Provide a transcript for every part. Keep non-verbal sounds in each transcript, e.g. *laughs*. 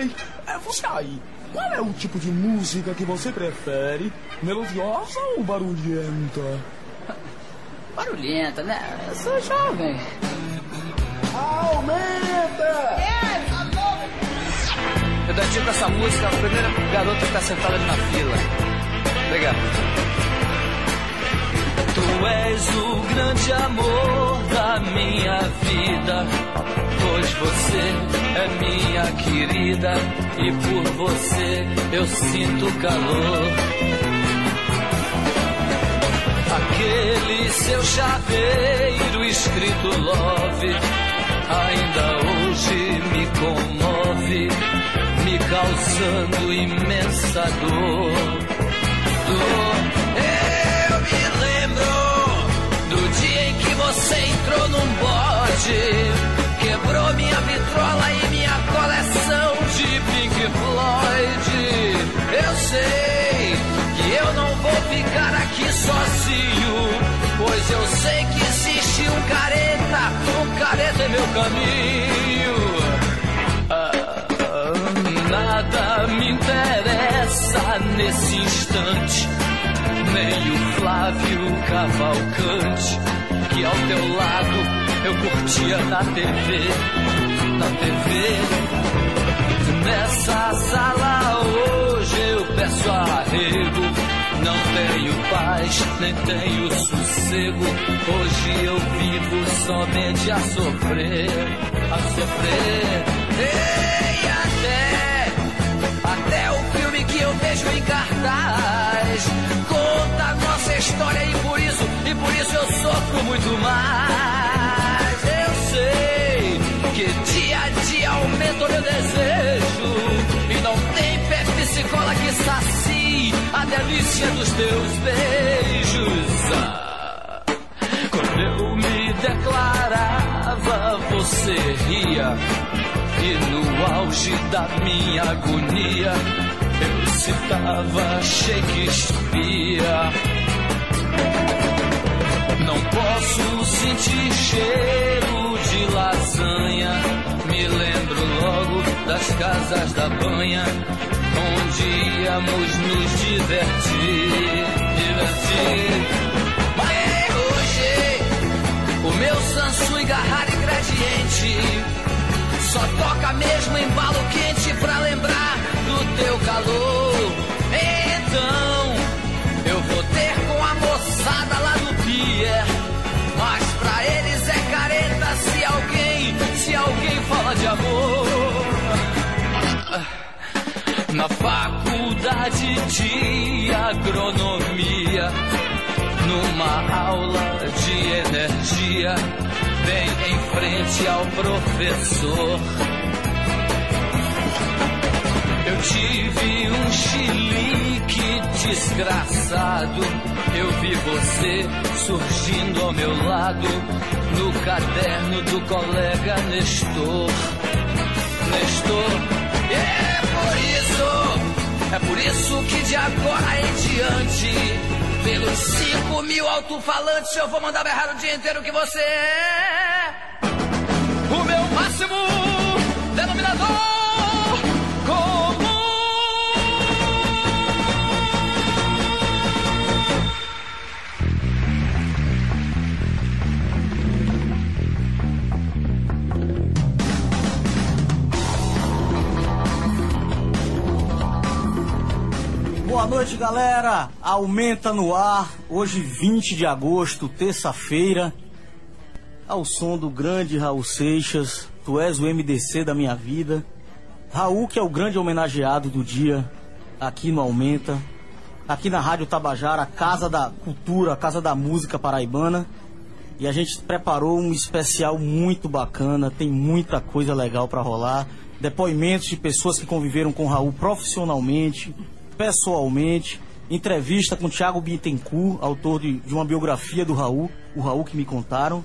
Ei, é você aí. Qual é o tipo de música que você prefere? Melodiosa ou barulhenta? *laughs* Barulhenta, né? Eu sou jovem. Aumenta! Eu dedico essa música à primeira garota que tá sentada ali na fila. Obrigado. Tu és o grande amor da minha vida, pois você é minha querida e por você eu sinto calor. Aquele seu chaveiro escrito love ainda hoje me comove, me causando imensa dor. Dor. Sozinho, pois eu sei que existe um careta, um careta em meu caminho. Ah, nada me interessa nesse instante, nem o Flávio Cavalcante, que ao teu lado eu curtia na TV, na TV. Nessa sala hoje eu peço arrego. Não tenho paz, nem tenho sossego. Hoje eu vivo somente a sofrer, a sofrer. Ei, até, até o filme que eu vejo em cartaz conta a nossa história e por isso, e por isso eu sofro muito mais. Eu sei que dia a dia aumenta o meu desejo e não tem Pepsi Cola que a delícia dos teus beijos. Ah, quando eu me declarava, você ria. E no auge da minha agonia, eu citava Shakespeare. Não posso sentir cheiro de lasanha. Me lembro logo das casas da banha, onde íamos nos divertir. Divertir. Mas hoje, o meu Samsung Garrar e Gradiente só toca mesmo embalo quente pra lembrar do teu calor. Então, eu vou ter com a moçada lá do pier. Mas pra eles é careta se alguém, se alguém fala de amor. Na faculdade de agronomia, numa aula de energia, bem em frente ao professor. Eu tive um chilique desgraçado. Eu vi você surgindo ao meu lado no caderno do colega Nestor. Nestor. É por isso, é por isso que de agora em diante, pelos cinco mil alto-falantes, eu vou mandar berrar o dia inteiro que você é o meu máximo denominador noite, galera. Aumenta no ar. Hoje, 20 de agosto, terça-feira. Ao som do grande Raul Seixas. Tu és o MDC da minha vida. Raul, que é o grande homenageado do dia aqui no Aumenta. Aqui na Rádio Tabajara, Casa da Cultura, Casa da Música Paraibana. E a gente preparou um especial muito bacana. Tem muita coisa legal para rolar. Depoimentos de pessoas que conviveram com Raul profissionalmente pessoalmente, entrevista com Thiago Bittencourt, autor de, de, uma biografia do Raul, o Raul que me contaram.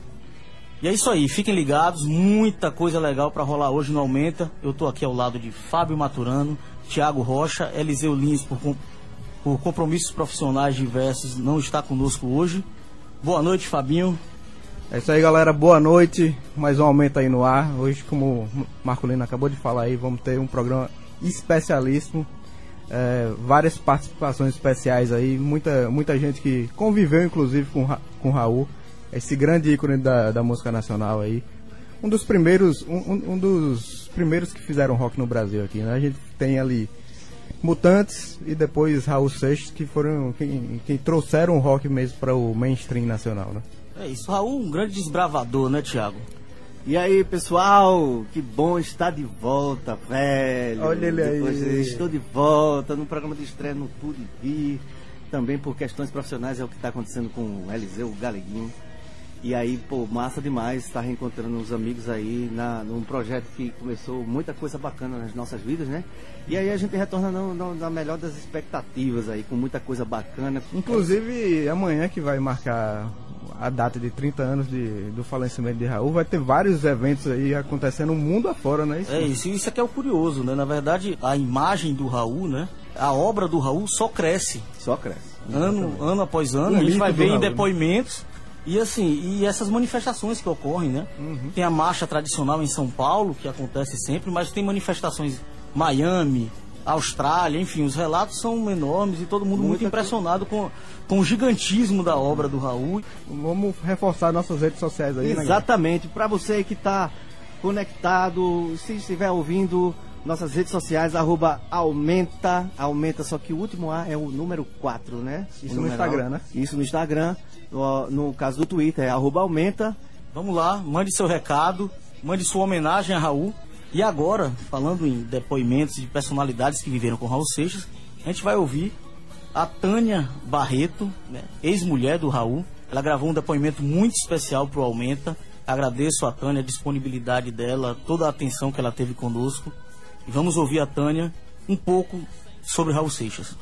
E é isso aí, fiquem ligados, muita coisa legal para rolar hoje no Aumenta. Eu tô aqui ao lado de Fábio Maturano, Thiago Rocha, Eliseu Lins, por, por compromissos profissionais diversos, não está conosco hoje. Boa noite, Fabinho. É isso aí, galera. Boa noite. Mais um aumento aí no ar. Hoje, como o Marco Lino acabou de falar aí, vamos ter um programa especialíssimo. É, várias participações especiais aí, muita, muita gente que conviveu inclusive com, com Raul, esse grande ícone da, da música nacional aí. Um dos primeiros, um, um dos primeiros que fizeram rock no Brasil aqui, né? A gente tem ali Mutantes e depois Raul Seixas, que foram quem, quem trouxeram o rock mesmo para o mainstream nacional, né? É isso, Raul, um grande desbravador, né, Thiago? E aí, pessoal, que bom estar de volta, velho. Olha ele Depois aí. Estou de volta no programa de estreia no Pude Vir. Também por questões profissionais é o que está acontecendo com o Eliseu Galeguinho. E aí, pô, massa demais estar reencontrando os amigos aí na, num projeto que começou muita coisa bacana nas nossas vidas, né? E aí a gente retorna no, no, na melhor das expectativas aí, com muita coisa bacana. Inclusive, amanhã que vai marcar a data de 30 anos de, do falecimento de Raul, vai ter vários eventos aí acontecendo no mundo afora, né? Isso? É isso, isso aqui é o curioso, né? Na verdade, a imagem do Raul, né? A obra do Raul só cresce. Só cresce. Ano, ano após ano, O a gente vai ver em Raul, né? depoimentos. E assim, e essas manifestações que ocorrem, né? Uhum. Tem a marcha tradicional em São Paulo, que acontece sempre, mas tem manifestações em Miami, Austrália, enfim, os relatos são enormes e todo mundo muito Muita impressionado com, com o gigantismo da obra do Raul. Vamos reforçar nossas redes sociais aí, né? Exatamente. Para você que está conectado, se estiver ouvindo nossas redes sociais, arroba aumenta, aumenta, só que o último A é o número 4, né? Isso O no numeral. Instagram, né? Isso no Instagram. No, no caso do Twitter é arroba aumenta. Vamos lá, mande seu recado, mande sua homenagem a Raul. E agora, falando em depoimentos de personalidades que viveram com Raul Seixas, a gente vai ouvir a Tânia Barreto, né, ex-mulher do Raul. Ela gravou um depoimento muito especial pro Aumenta. Agradeço a Tânia, a disponibilidade dela, toda a atenção que ela teve conosco. E vamos ouvir a Tânia um pouco sobre Raul Seixas.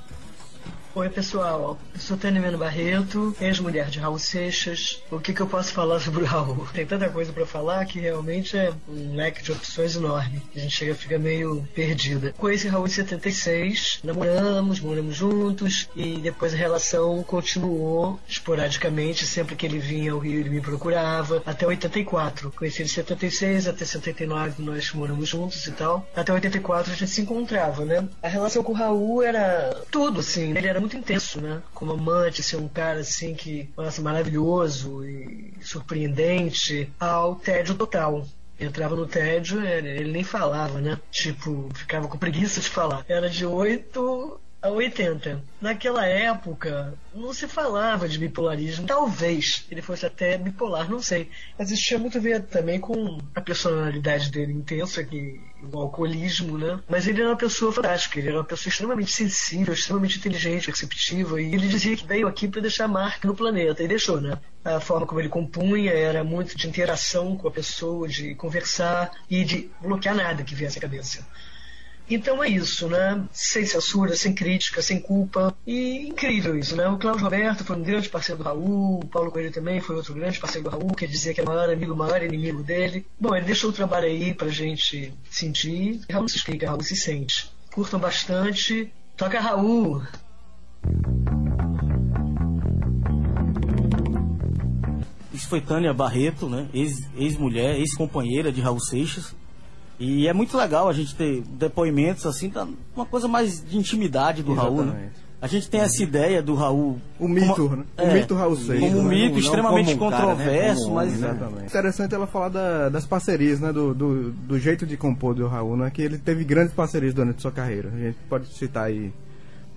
Oi, pessoal. Eu sou Tânia Meno Barreto, ex-mulher de Raul Seixas. O que, que eu posso falar sobre o Raul? Tem tanta coisa para falar que realmente é um leque de opções enorme. A gente chega fica meio perdida. Conheci Raul em 76, namoramos, moramos juntos e depois a relação continuou esporadicamente. Sempre que ele vinha ao Rio, ele me procurava. Até 84. Conheci ele em 76, até 79 nós moramos juntos e tal. Até 84 a gente se encontrava, né? A relação com o Raul era tudo, assim. Ele era muito intenso, né? Como amante, ser um cara assim que, nossa, maravilhoso e surpreendente, ao tédio total. Entrava no tédio, ele nem falava, né? Tipo, ficava com preguiça de falar. Era de 8 a 80. Naquela época, não se falava de bipolarismo. Talvez ele fosse até bipolar, não sei. Mas isso tinha muito a ver também com a personalidade dele intensa, que o alcoolismo, né? Mas ele era uma pessoa fantástica, ele era uma pessoa extremamente sensível, extremamente inteligente, perceptiva, e ele dizia que veio aqui para deixar marca no planeta, e deixou, né? A forma como ele compunha era muito de interação com a pessoa, de conversar e de bloquear nada que viesse à cabeça. Então é isso, né? Sem censura, sem crítica, sem culpa. E incrível isso, né? O Cláudio Roberto foi um grande parceiro do Raul, o Paulo Coelho também foi outro grande parceiro do Raul, quer dizer que é o maior amigo, o maior inimigo dele. Bom, ele deixou o trabalho aí pra gente sentir. Raul se explica, Raul se sente. Curtam bastante. Toca Raul! Isso foi Tânia Barreto, né? Ex- Ex-mulher, ex-companheira de Raul Seixas. E é muito legal a gente ter depoimentos assim, tá uma coisa mais de intimidade do Raul, né? Exatamente. A gente tem essa ideia do Raul. O mito, como- né? é, o mito Raul Seixas. Como um né? mito Não extremamente como um cara, né? controverso, mas. né? Exatamente. Interessante ela falar da- das parcerias, né? Do, do, do jeito de compor do Raul, né? Que ele teve grandes parcerias durante sua carreira. A gente pode citar aí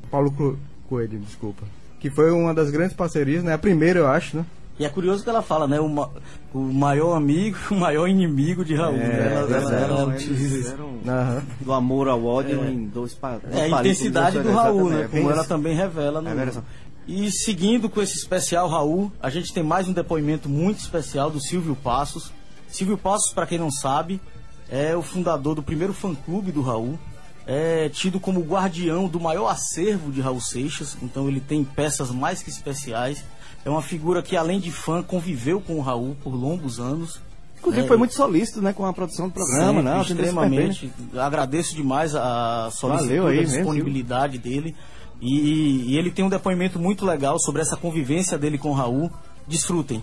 Paulo Co- Coelho, desculpa. Que foi uma das grandes parcerias, né? A primeira, eu acho, né? E é curioso que ela fala, né? O, ma- o maior amigo, *laughs* o maior inimigo de Raul. né? Ela- ela- Eles ela eram- eles Aham. do amor ao ódio em dois pa- dois É a intensidade do Raul, né? exatamente. Como ela isso. também revela. No... É verdade. E seguindo com esse especial Raul, a gente tem mais um depoimento muito especial do Silvio Passos. Silvio Passos, para quem não sabe, é o fundador do primeiro fã-clube do Raul. É tido como guardião do maior acervo de Raul Seixas, então ele tem peças mais que especiais. É uma figura que, além de fã, conviveu com o Raul por longos anos. Inclusive É, foi muito solícito, né, com a produção do programa, Sempre, né? né? extremamente. Agradeço demais a aí a mesmo, disponibilidade dele. E, e ele tem um depoimento muito legal sobre essa convivência dele com o Raul. Desfrutem.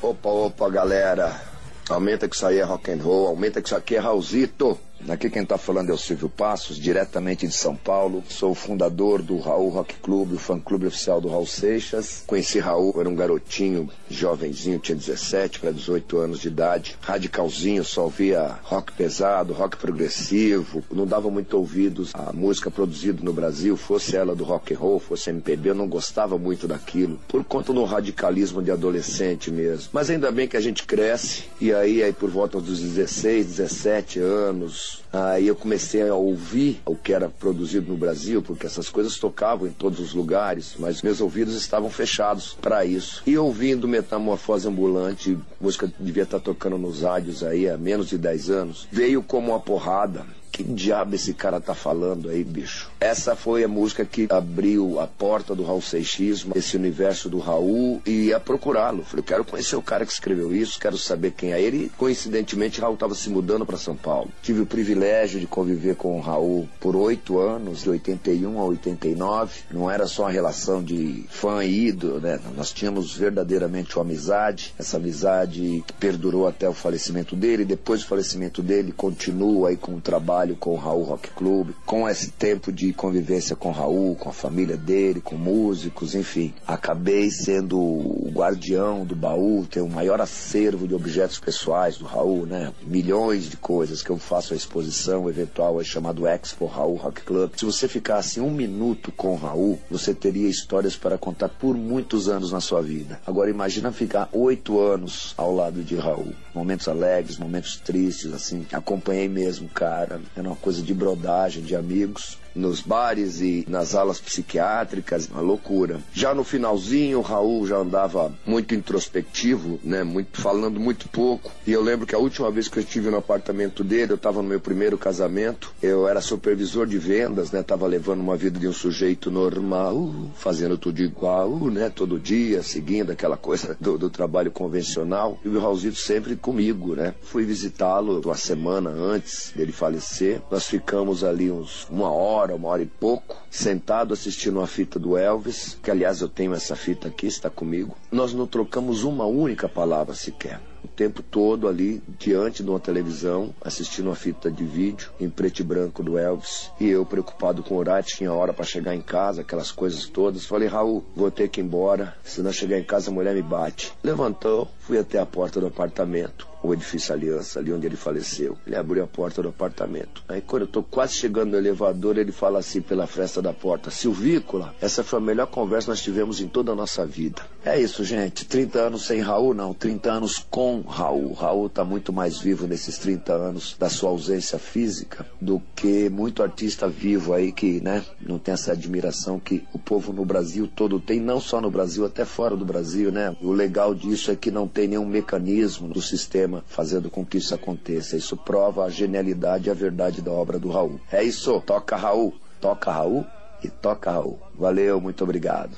Opa, opa, galera. Aumenta que isso aí é rock and roll, aumenta que isso aqui é Raulzito. Aqui quem está falando é o Silvio Passos, diretamente de São Paulo. Sou o fundador do Raul Rock Club, o fã-clube oficial do Raul Seixas. Conheci Raul, era um garotinho, jovenzinho, tinha 17 para 18 anos de idade. Radicalzinho, só ouvia rock pesado, rock progressivo. Não dava muito ouvidos à música produzida no Brasil, fosse ela do rock and roll, fosse MPB, eu não gostava muito daquilo. Por conta do radicalismo de adolescente mesmo. Mas ainda bem que a gente cresce, e aí, aí por volta dos 16, 17 anos, Aí eu comecei a ouvir o que era produzido no Brasil, porque essas coisas tocavam em todos os lugares, mas meus ouvidos estavam fechados para isso. E ouvindo Metamorfose Ambulante, música devia estar tocando nos rádios aí há menos de 10 anos, veio como uma porrada que diabo esse cara tá falando aí, bicho? Essa foi a música que abriu a porta do Raul Seixismo, esse universo do Raul, e ia procurá-lo. Falei, quero conhecer o cara que escreveu isso, quero saber quem é ele. E, coincidentemente, Raul estava se mudando para São Paulo. Tive o privilégio de conviver com o Raul por oito anos, de 81 a 89. Não era só uma relação de fã e ídolo, né? Nós tínhamos verdadeiramente uma amizade, essa amizade que perdurou até o falecimento dele. Depois do falecimento dele, continua aí com o trabalho trabalho com o Raul Rock Club, com esse tempo de convivência com o Raul, com a família dele, com músicos, enfim. Acabei sendo o guardião do baú, tenho o maior acervo de objetos pessoais do Raul, né? Milhões de coisas que eu faço a exposição eventual, é chamado Expo Raul Rock Club. Se você ficasse um minuto com o Raul, você teria histórias para contar por muitos anos na sua vida. Agora imagina ficar oito anos ao lado de Raul. Momentos alegres, momentos tristes, assim. Acompanhei mesmo, cara. Era uma coisa de brodagem, de amigos nos bares e nas alas psiquiátricas, uma loucura. Já no finalzinho, o Raul já andava muito introspectivo, né, muito falando muito pouco. E eu lembro que a última vez que eu estive no apartamento dele, eu estava no meu primeiro casamento. Eu era supervisor de vendas, né, tava levando uma vida de um sujeito normal, fazendo tudo igual, né, todo dia, seguindo aquela coisa do, do trabalho convencional. E o Raulzito sempre comigo, né. Fui visitá-lo uma semana antes dele falecer. Nós ficamos ali uns uma hora hora, uma hora e pouco, sentado assistindo uma fita do Elvis, que aliás eu tenho essa fita aqui, está comigo. Nós não trocamos uma única palavra sequer o tempo todo ali diante de uma televisão, assistindo uma fita de vídeo em preto e branco do Elvis. E eu preocupado com o horário, tinha hora para chegar em casa, aquelas coisas todas. Falei, Raul, vou ter que ir embora, se não chegar em casa a mulher me bate. Levantou, fui até a porta do apartamento o edifício Aliança, ali onde ele faleceu. Ele abriu a porta do apartamento. Aí quando eu tô quase chegando no elevador, ele fala assim pela fresta da porta: Silvícola, essa foi a melhor conversa que nós tivemos em toda a nossa vida. É isso, gente. 30 anos sem Raul, não. 30 anos com Raul. Raul tá muito mais vivo nesses 30 anos da sua ausência física do que muito artista vivo aí que, né, não tem essa admiração que o povo no Brasil todo tem, não só no Brasil, até fora do Brasil, né? O legal disso é que não tem nenhum mecanismo do sistema fazendo com que isso aconteça. Isso prova a genialidade e a verdade da obra do Raul. É isso, toca Raul, toca Raul e toca Raul. Valeu, muito obrigado.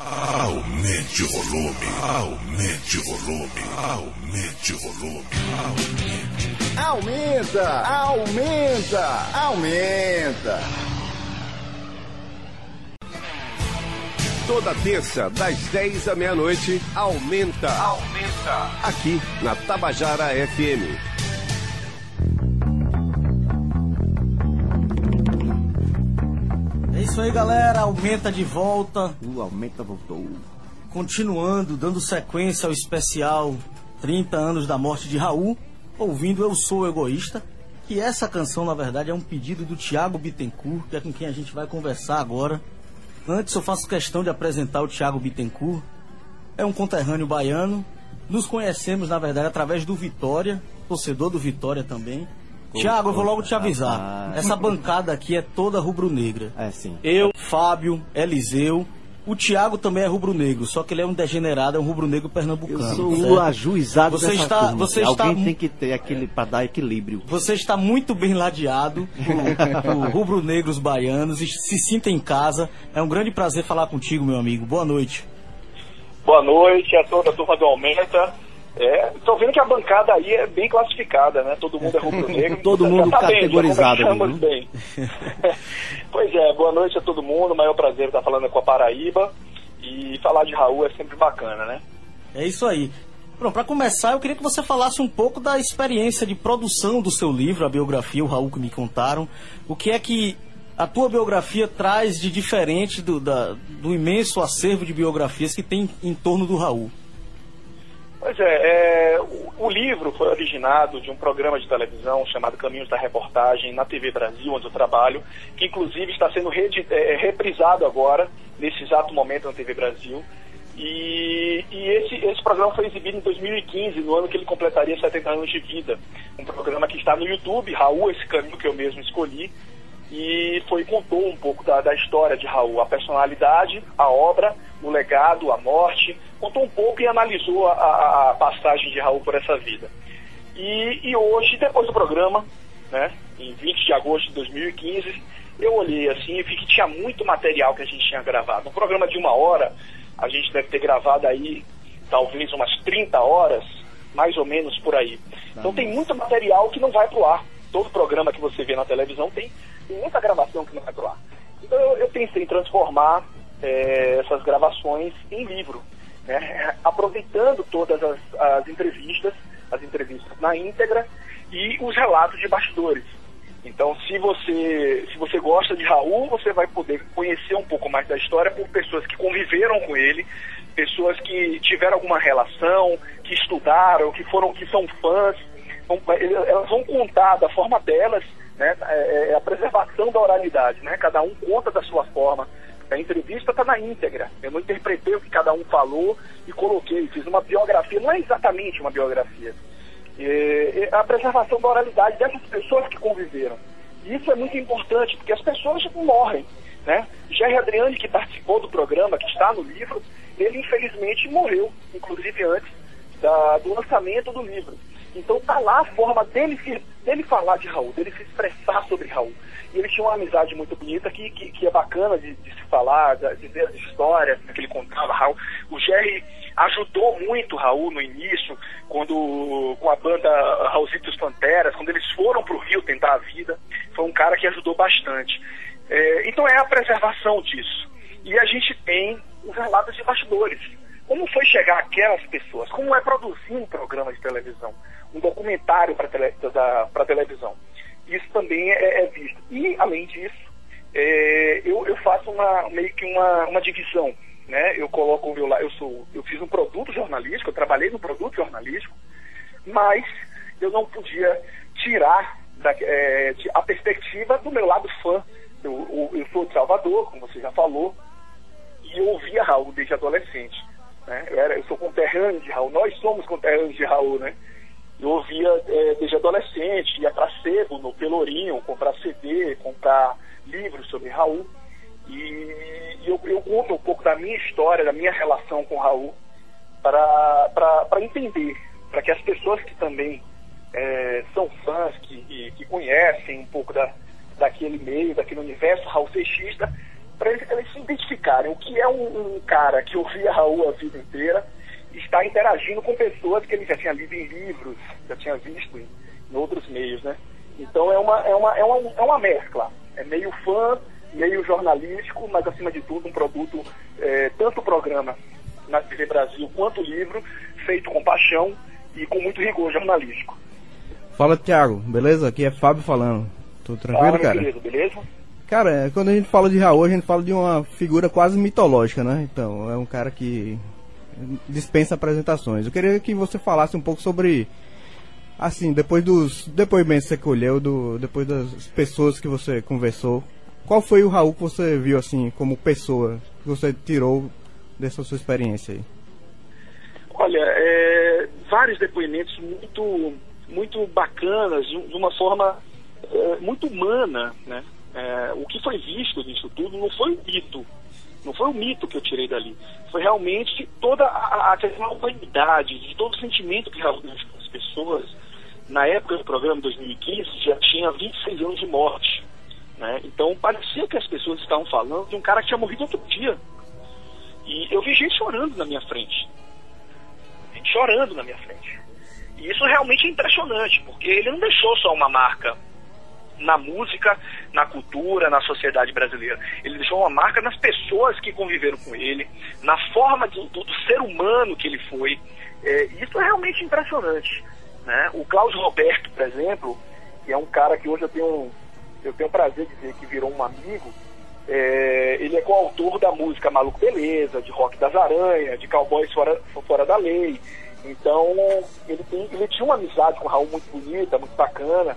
Aumente o volume, aumente o volume, aumente o volume, aumente. Aumenta, aumenta, aumenta. Toda terça, das 10 à meia-noite, aumenta. Aumenta. Aqui na Tabajara FM. É isso aí, galera. Aumenta de volta. O Aumenta voltou. Continuando, dando sequência ao especial 30 anos da morte de Raul, ouvindo Eu Sou Egoísta. Que essa canção, na verdade, é um pedido do Tiago Bittencourt, que é com quem a gente vai conversar agora. Antes eu faço questão de apresentar o Thiago Bittencourt. É um conterrâneo baiano. Nos conhecemos, na verdade, através do Vitória, torcedor do Vitória também. Tiago, eu vou logo te avisar. Essa bancada aqui é toda rubro-negra. É, sim. Eu, Fábio, Eliseu. O Tiago também é rubro-negro, só que ele é um degenerado, é um rubro-negro pernambucano. Eu sou o ajuizado você dessa está, turma. você Alguém está, tem que ter aquele para dar equilíbrio. Você está muito bem ladeado por, por rubro-negros baianos e se sinta em casa. É um grande prazer falar contigo, meu amigo. Boa noite. Boa noite a toda a turma do Aumenta. É, tô vendo que a bancada aí é bem classificada, né? Todo mundo é rubro-negro. *laughs* Todo Já mundo tá bem, categorizado começamos ali, bem. *laughs* pois é, boa noite a todo mundo. Maior prazer estar falando com a Paraíba. E falar de Raul é sempre bacana, né? É isso aí. Pronto, para começar, eu queria que você falasse um pouco da experiência de produção do seu livro, a biografia, o Raul que me contaram. O que é que a tua biografia traz de diferente do, da, do imenso acervo de biografias que tem em torno do Raul? Pois é, é o, o, livro foi originado de um programa de televisão chamado Caminhos da Reportagem na TV Brasil, onde eu trabalho, que inclusive está sendo rede, é, reprisado agora, nesse exato momento na TV Brasil. E, e esse, esse programa foi exibido em 2015, no ano que ele completaria 70 anos de vida. Um programa que está no YouTube, Raul, esse caminho que eu mesmo escolhi, e foi contou um pouco da, da história de Raul, a personalidade, a obra, o legado, a morte, contou um pouco e analisou a, a passagem de Raul por essa vida. E, e, hoje, depois do programa, né, em 20 de agosto de 2015, eu olhei assim e vi que tinha muito material que a gente tinha gravado. Um programa de uma hora, a gente deve ter gravado aí talvez umas 30 horas, mais ou menos por aí. Então tem muito material que não vai pro ar. Todo programa que você vê na televisão tem muita gravação que não vai pro ar. Então eu, eu pensei em transformar é, essas gravações em livro, né? *laughs* aproveitando todas as, as entrevistas, as entrevistas na íntegra e os relatos de bastidores. Então, se você, se você gosta de Raul, você vai poder conhecer um pouco mais da história por pessoas que conviveram com ele, pessoas que tiveram alguma relação, que estudaram, que foram, que são fãs. Elas vão contar da forma delas né? É, é, a preservação da oralidade, né? Cada um conta da sua forma. A entrevista está na íntegra. Eu não interpretei o que cada um falou e coloquei, fiz uma biografia, não é exatamente uma biografia. É, é a preservação da oralidade dessas pessoas que conviveram. E isso é muito importante, porque as pessoas morrem. Né? Jerry Adriani, que participou do programa, que está no livro, ele infelizmente morreu, inclusive antes da, do lançamento do livro. Então tá lá a forma dele, dele falar de Raul, dele se expressar sobre Raul. E ele tinha uma amizade muito bonita que, que, que é bacana de, de, se falar, de, ver as histórias que ele contava. Raul. O Jerry ajudou muito Raul no início, quando com a banda Raulzitos Panteras, quando eles foram para o Rio tentar a vida. Foi um cara que ajudou bastante. É, então é a preservação disso. E a gente tem os relatos de bastidores. Como foi chegar aquelas pessoas? Como é produzir um programa de televisão? Um documentário para tele, televisão. Isso também é, é, visto. E, além disso, é, eu, eu, faço uma, meio que uma, uma divisão. Né? Eu coloco o meu eu sou eu fiz um produto jornalístico, eu trabalhei no produto jornalístico, mas eu não podia tirar da, é, a perspectiva do meu lado fã. Eu, eu, sou de Salvador, como você já falou, e eu ouvia Raul desde adolescente. Né? Eu, era, eu sou conterrâneo de Raul, nós somos conterrâneos de Raul, né? Eu ouvia é, desde adolescente, ia para sebo, no Pelourinho, comprar CD, comprar livros sobre Raul. E, eu, eu, conto um pouco da minha história, da minha relação com Raul, para entender, para que as pessoas que também é, são fãs, que, que conhecem um pouco da, daquele meio, daquele universo Raul Seixista, para eles, eles, se identificarem. O que é um, um cara que ouvia Raul a vida inteira está interagindo com pessoas que ele já tinha lido em livros, já tinha visto em, em outros meios, né? Então é uma, é, uma, é, uma, é uma mescla. É meio fã, meio jornalístico, mas acima de tudo um produto, é, tanto o programa na TV Brasil quanto o livro, feito com paixão e com muito rigor jornalístico. Fala, Thiago, beleza? Aqui é Fábio falando. Tudo tranquilo, Fala, cara? Querido, beleza? Cara, quando a gente fala de Raul, a gente fala de uma figura quase mitológica, né? Então, é um cara que dispensa apresentações. Eu queria que você falasse um pouco sobre assim, depois dos depoimentos que você colheu, do, depois das pessoas que você conversou, qual foi o Raul que você viu assim como pessoa que você tirou dessa sua experiência aí? Olha, é, vários depoimentos muito muito bacanas, de uma forma é, muito humana, né? É, o que foi visto nisso tudo não foi um mito, não foi o mito que eu tirei dali. Foi realmente toda a, a questão da humanidade, de todo o sentimento que realmente as pessoas, na época do programa 2015, já tinha 26 anos de morte. Né? Então parecia que as pessoas estavam falando de um cara que tinha morrido outro dia. E eu vi gente chorando na minha frente. Gente chorando na minha frente. E isso realmente é impressionante, porque ele não deixou só uma marca na música, na cultura, na sociedade brasileira. Ele deixou uma marca nas pessoas que conviveram com ele, na forma do, do, do ser humano que ele foi. É, isso é realmente impressionante. Né? O Cláudio Roberto, por exemplo, que é um cara que hoje eu tenho, eu tenho prazer de dizer que virou um amigo, é, ele é coautor da música Maluco Beleza, de Rock das Aranhas, de Cowboys Fora, Fora da Lei. Então, ele, tem, ele tinha uma amizade com o Raul muito bonita, muito bacana.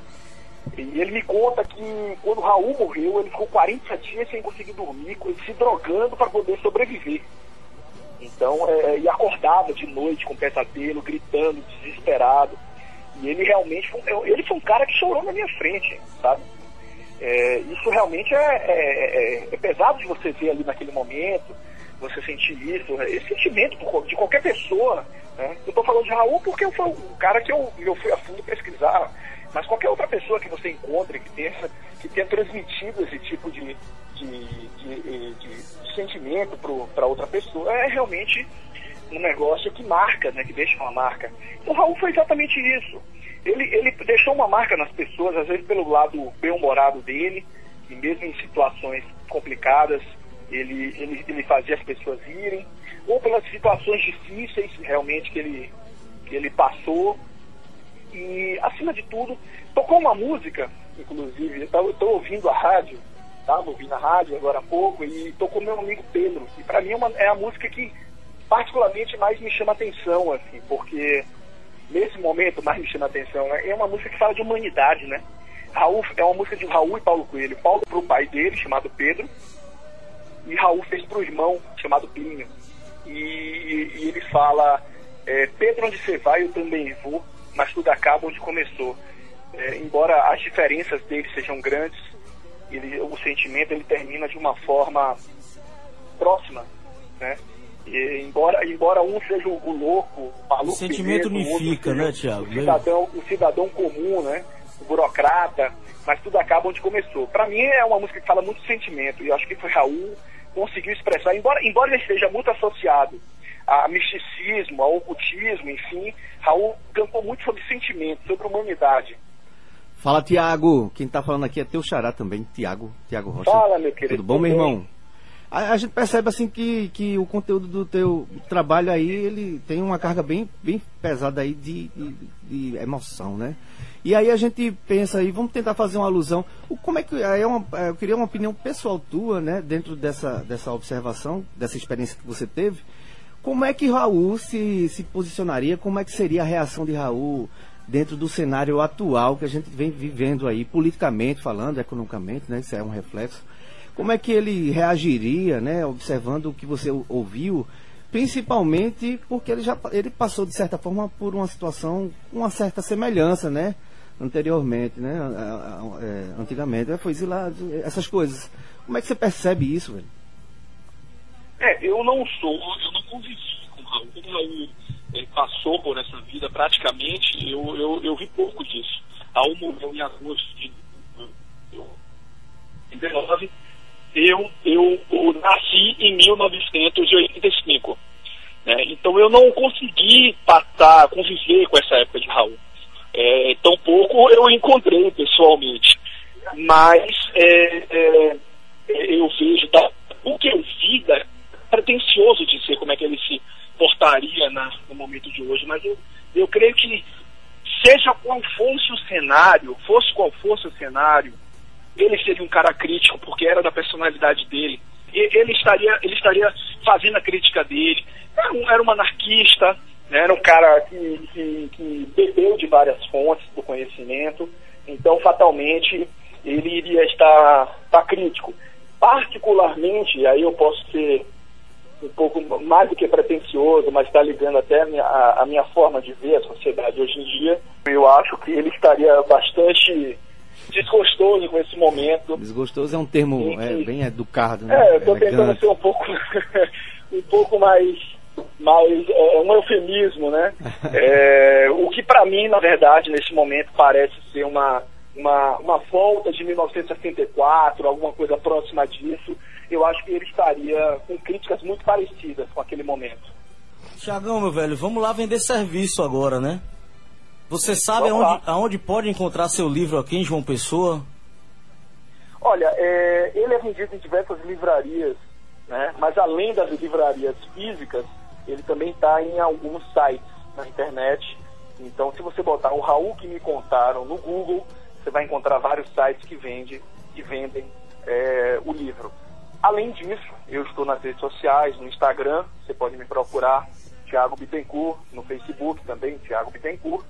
E ele me conta que quando o Raul morreu, ele ficou 40 dias sem conseguir dormir, se drogando para poder sobreviver. Então, é, e acordava de noite com pesadelo, gritando, desesperado. E ele realmente foi, ele foi um cara que chorou na minha frente, sabe? É, isso realmente é, é, é, é, pesado de você ver ali naquele momento, você sentir isso, esse sentimento de qualquer pessoa. Né? Eu estou falando de Raul porque fui um cara que eu, eu fui a fundo pesquisar, mas qualquer outra pessoa que você encontre que tenha, que tenha transmitido esse tipo de, de, de, de, de sentimento para outra pessoa é realmente um negócio que marca, né, que deixa uma marca. O Raul foi exatamente isso. Ele, ele deixou uma marca nas pessoas, às vezes pelo lado bem-humorado dele, e mesmo em situações complicadas, ele, ele, ele fazia as pessoas irem, ou pelas situações difíceis realmente que ele, que ele passou. E, acima de tudo, tocou uma música, inclusive, eu estou ouvindo a rádio, estava ouvindo a rádio agora há pouco, e tocou meu amigo Pedro. E para mim é, uma, é a música que particularmente mais me chama atenção, assim, porque nesse momento mais me chama atenção, né? É uma música que fala de humanidade, né? Raul, é uma música de Raul e Paulo Coelho. Paulo para o pai dele, chamado Pedro, e Raul fez para o irmão, chamado Pinho. E, e ele fala: é, Pedro, onde você vai, eu também vou, mas tudo acaba onde começou. É, embora as diferenças dele sejam grandes, ele, o sentimento ele termina de uma forma próxima, né? E, embora, embora um seja o, louco, o maluco. O sentimento unifica, né, Tiago? O cidadão, o cidadão comum, né? O burocrata, mas tudo acaba onde começou. Para mim é uma música que fala muito sentimento, e eu acho que foi Raul conseguiu expressar, embora, embora ele esteja muito associado a misticismo, a ocultismo, enfim, Raul cantou muito sobre sentimento, sobre humanidade. Fala, Tiago. Quem está falando aqui é teu xará também, Tiago, Tiago Rocha. Fala, meu querido. Tudo bom, meu irmão? A, a, gente percebe assim que, que o conteúdo do teu trabalho aí, ele tem uma carga bem, bem pesada aí de, de, de emoção, né? E aí a gente pensa aí, vamos tentar fazer uma alusão. O, como é que é uma, é, eu queria uma opinião pessoal tua, né, dentro dessa, dessa observação, dessa experiência que você teve. Como é que Raul se, se posicionaria? Como é que seria a reação de Raul dentro do cenário atual que a gente vem vivendo aí, politicamente falando, economicamente, né? Isso é um reflexo. Como é que ele reagiria, né, observando o que você ouviu, principalmente porque ele já ele passou de certa forma por uma situação, uma certa semelhança, né, anteriormente, né, é, antigamente, foi exilado, essas coisas. Como é que você percebe isso, velho? É, eu não sou, eu não convivi com o Raul. Quando o Raul é, passou por essa vida, praticamente, eu, eu, eu vi pouco disso. Raul morreu em agosto de 19 eu, eu, eu nasci em 1985. Né? Então eu não consegui passar, conviver com essa época de Raul. É, tampouco eu encontrei pessoalmente. Mas é, é, eu vejo da, o que eu vi, da, pretencioso dizer como é que ele se portaria na, no momento de hoje, mas eu, eu creio que seja qual fosse o cenário, fosse qual fosse o cenário, ele seria um cara crítico, porque era da personalidade dele. E, ele, estaria, ele estaria fazendo a crítica dele. Era um, era um anarquista, né? era um cara que, que, que bebeu de várias fontes do conhecimento, então fatalmente ele iria estar, estar crítico. Particularmente, aí eu posso ser pouco mais do que pretencioso, mas está ligando até a minha, a, a minha forma de ver a sociedade hoje em dia. Eu acho que ele estaria bastante desgostoso com esse momento. Desgostoso é um termo é, bem educado, né? É, eu estou tentando ser um pouco, *laughs* um pouco mais, mais é, um eufemismo, né? *laughs* é, o que para mim, na verdade, nesse momento parece ser uma, uma, uma volta de 1974, alguma coisa próxima disso. Eu acho que ele estaria com críticas muito parecidas com aquele momento. Tiagão, meu velho, vamos lá vender serviço agora, né? Você sabe aonde, aonde, pode encontrar seu livro aqui em João Pessoa? Olha, é, ele é vendido em diversas livrarias, né? mas além das livrarias físicas, ele também está em alguns sites. na internet. Então, se você botar o Raul que me contaram no Google, você vai encontrar vários sites que, vende, que vendem é, o livro. Além disso, eu estou nas redes sociais, no Instagram, você pode me procurar, Tiago Bittencourt, no Facebook também, Tiago Bittencourt.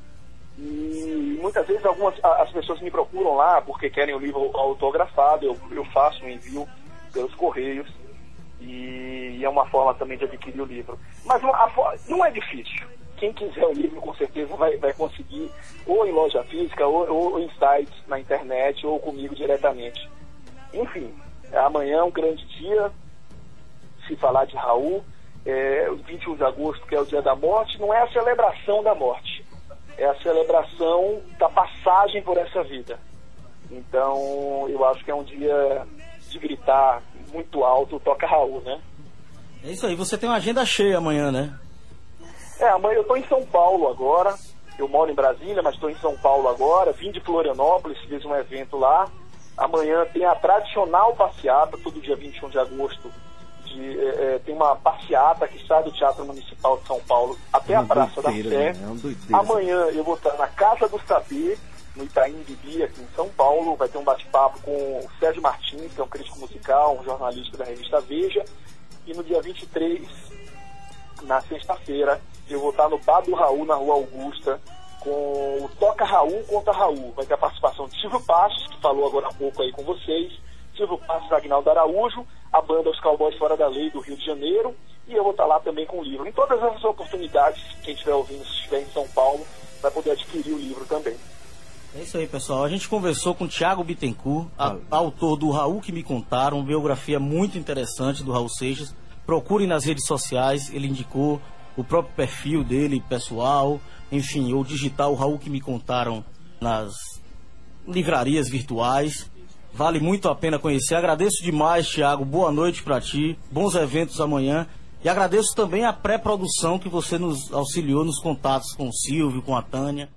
E muitas vezes algumas as pessoas me procuram lá porque querem o livro autografado, eu, eu faço um envio pelos correios e, e é uma forma também de adquirir o livro. Mas não, a, não é difícil. Quem quiser o livro com certeza vai, vai conseguir ou em loja física ou, ou em sites na internet ou comigo diretamente. Enfim, amanhã é um grande dia se falar de Raul. É, 21 de agosto, que é o dia da morte, não é a celebração da morte, é a celebração da passagem por essa vida. Então, eu acho que é um dia de gritar muito alto, toca Raul, né? É isso aí, você tem uma agenda cheia amanhã, né? É, amanhã eu estou em São Paulo agora, eu moro em Brasília, mas estou em São Paulo agora, vim de Florianópolis, fiz um evento lá. Amanhã tem a tradicional passeata, todo dia 21 de agosto, de, é, é, tem uma passeata que sai do Teatro Municipal de São Paulo até a Praça doideira, da Sé. Né? É Amanhã eu vou estar na Casa do Saber, no Itaim Bibi, aqui em São Paulo. Vai ter um bate-papo com o Sérgio Martins, que é um crítico musical, um jornalista da revista Veja. E no dia 23, na sexta-feira, eu vou estar no Bar do Raul, na Rua Augusta, com o Toca Raul contra Raul. Vai ter a participação de Silvio Passos, que falou agora há pouco aí com vocês, Silvio Passos, Agnaldo Araújo, a banda Os Cowboys Fora da Lei do Rio de Janeiro, e eu vou estar lá também com o livro. Em todas essas oportunidades, quem estiver ouvindo, se estiver em São Paulo, vai poder adquirir o livro também. É isso aí, pessoal. A gente conversou com Tiago Bittencourt, a, autor do Raul que me contaram, uma biografia muito interessante do Raul Seixas. Procurem nas redes sociais, ele indicou o próprio perfil dele, pessoal, enfim, ou digital, o Raul que me contaram nas livrarias virtuais. Vale muito a pena conhecer. Agradeço demais, Tiago. Boa noite para ti. Bons eventos amanhã. E agradeço também a pré-produção que você nos auxiliou nos contatos com o Silvio, com a Tânia.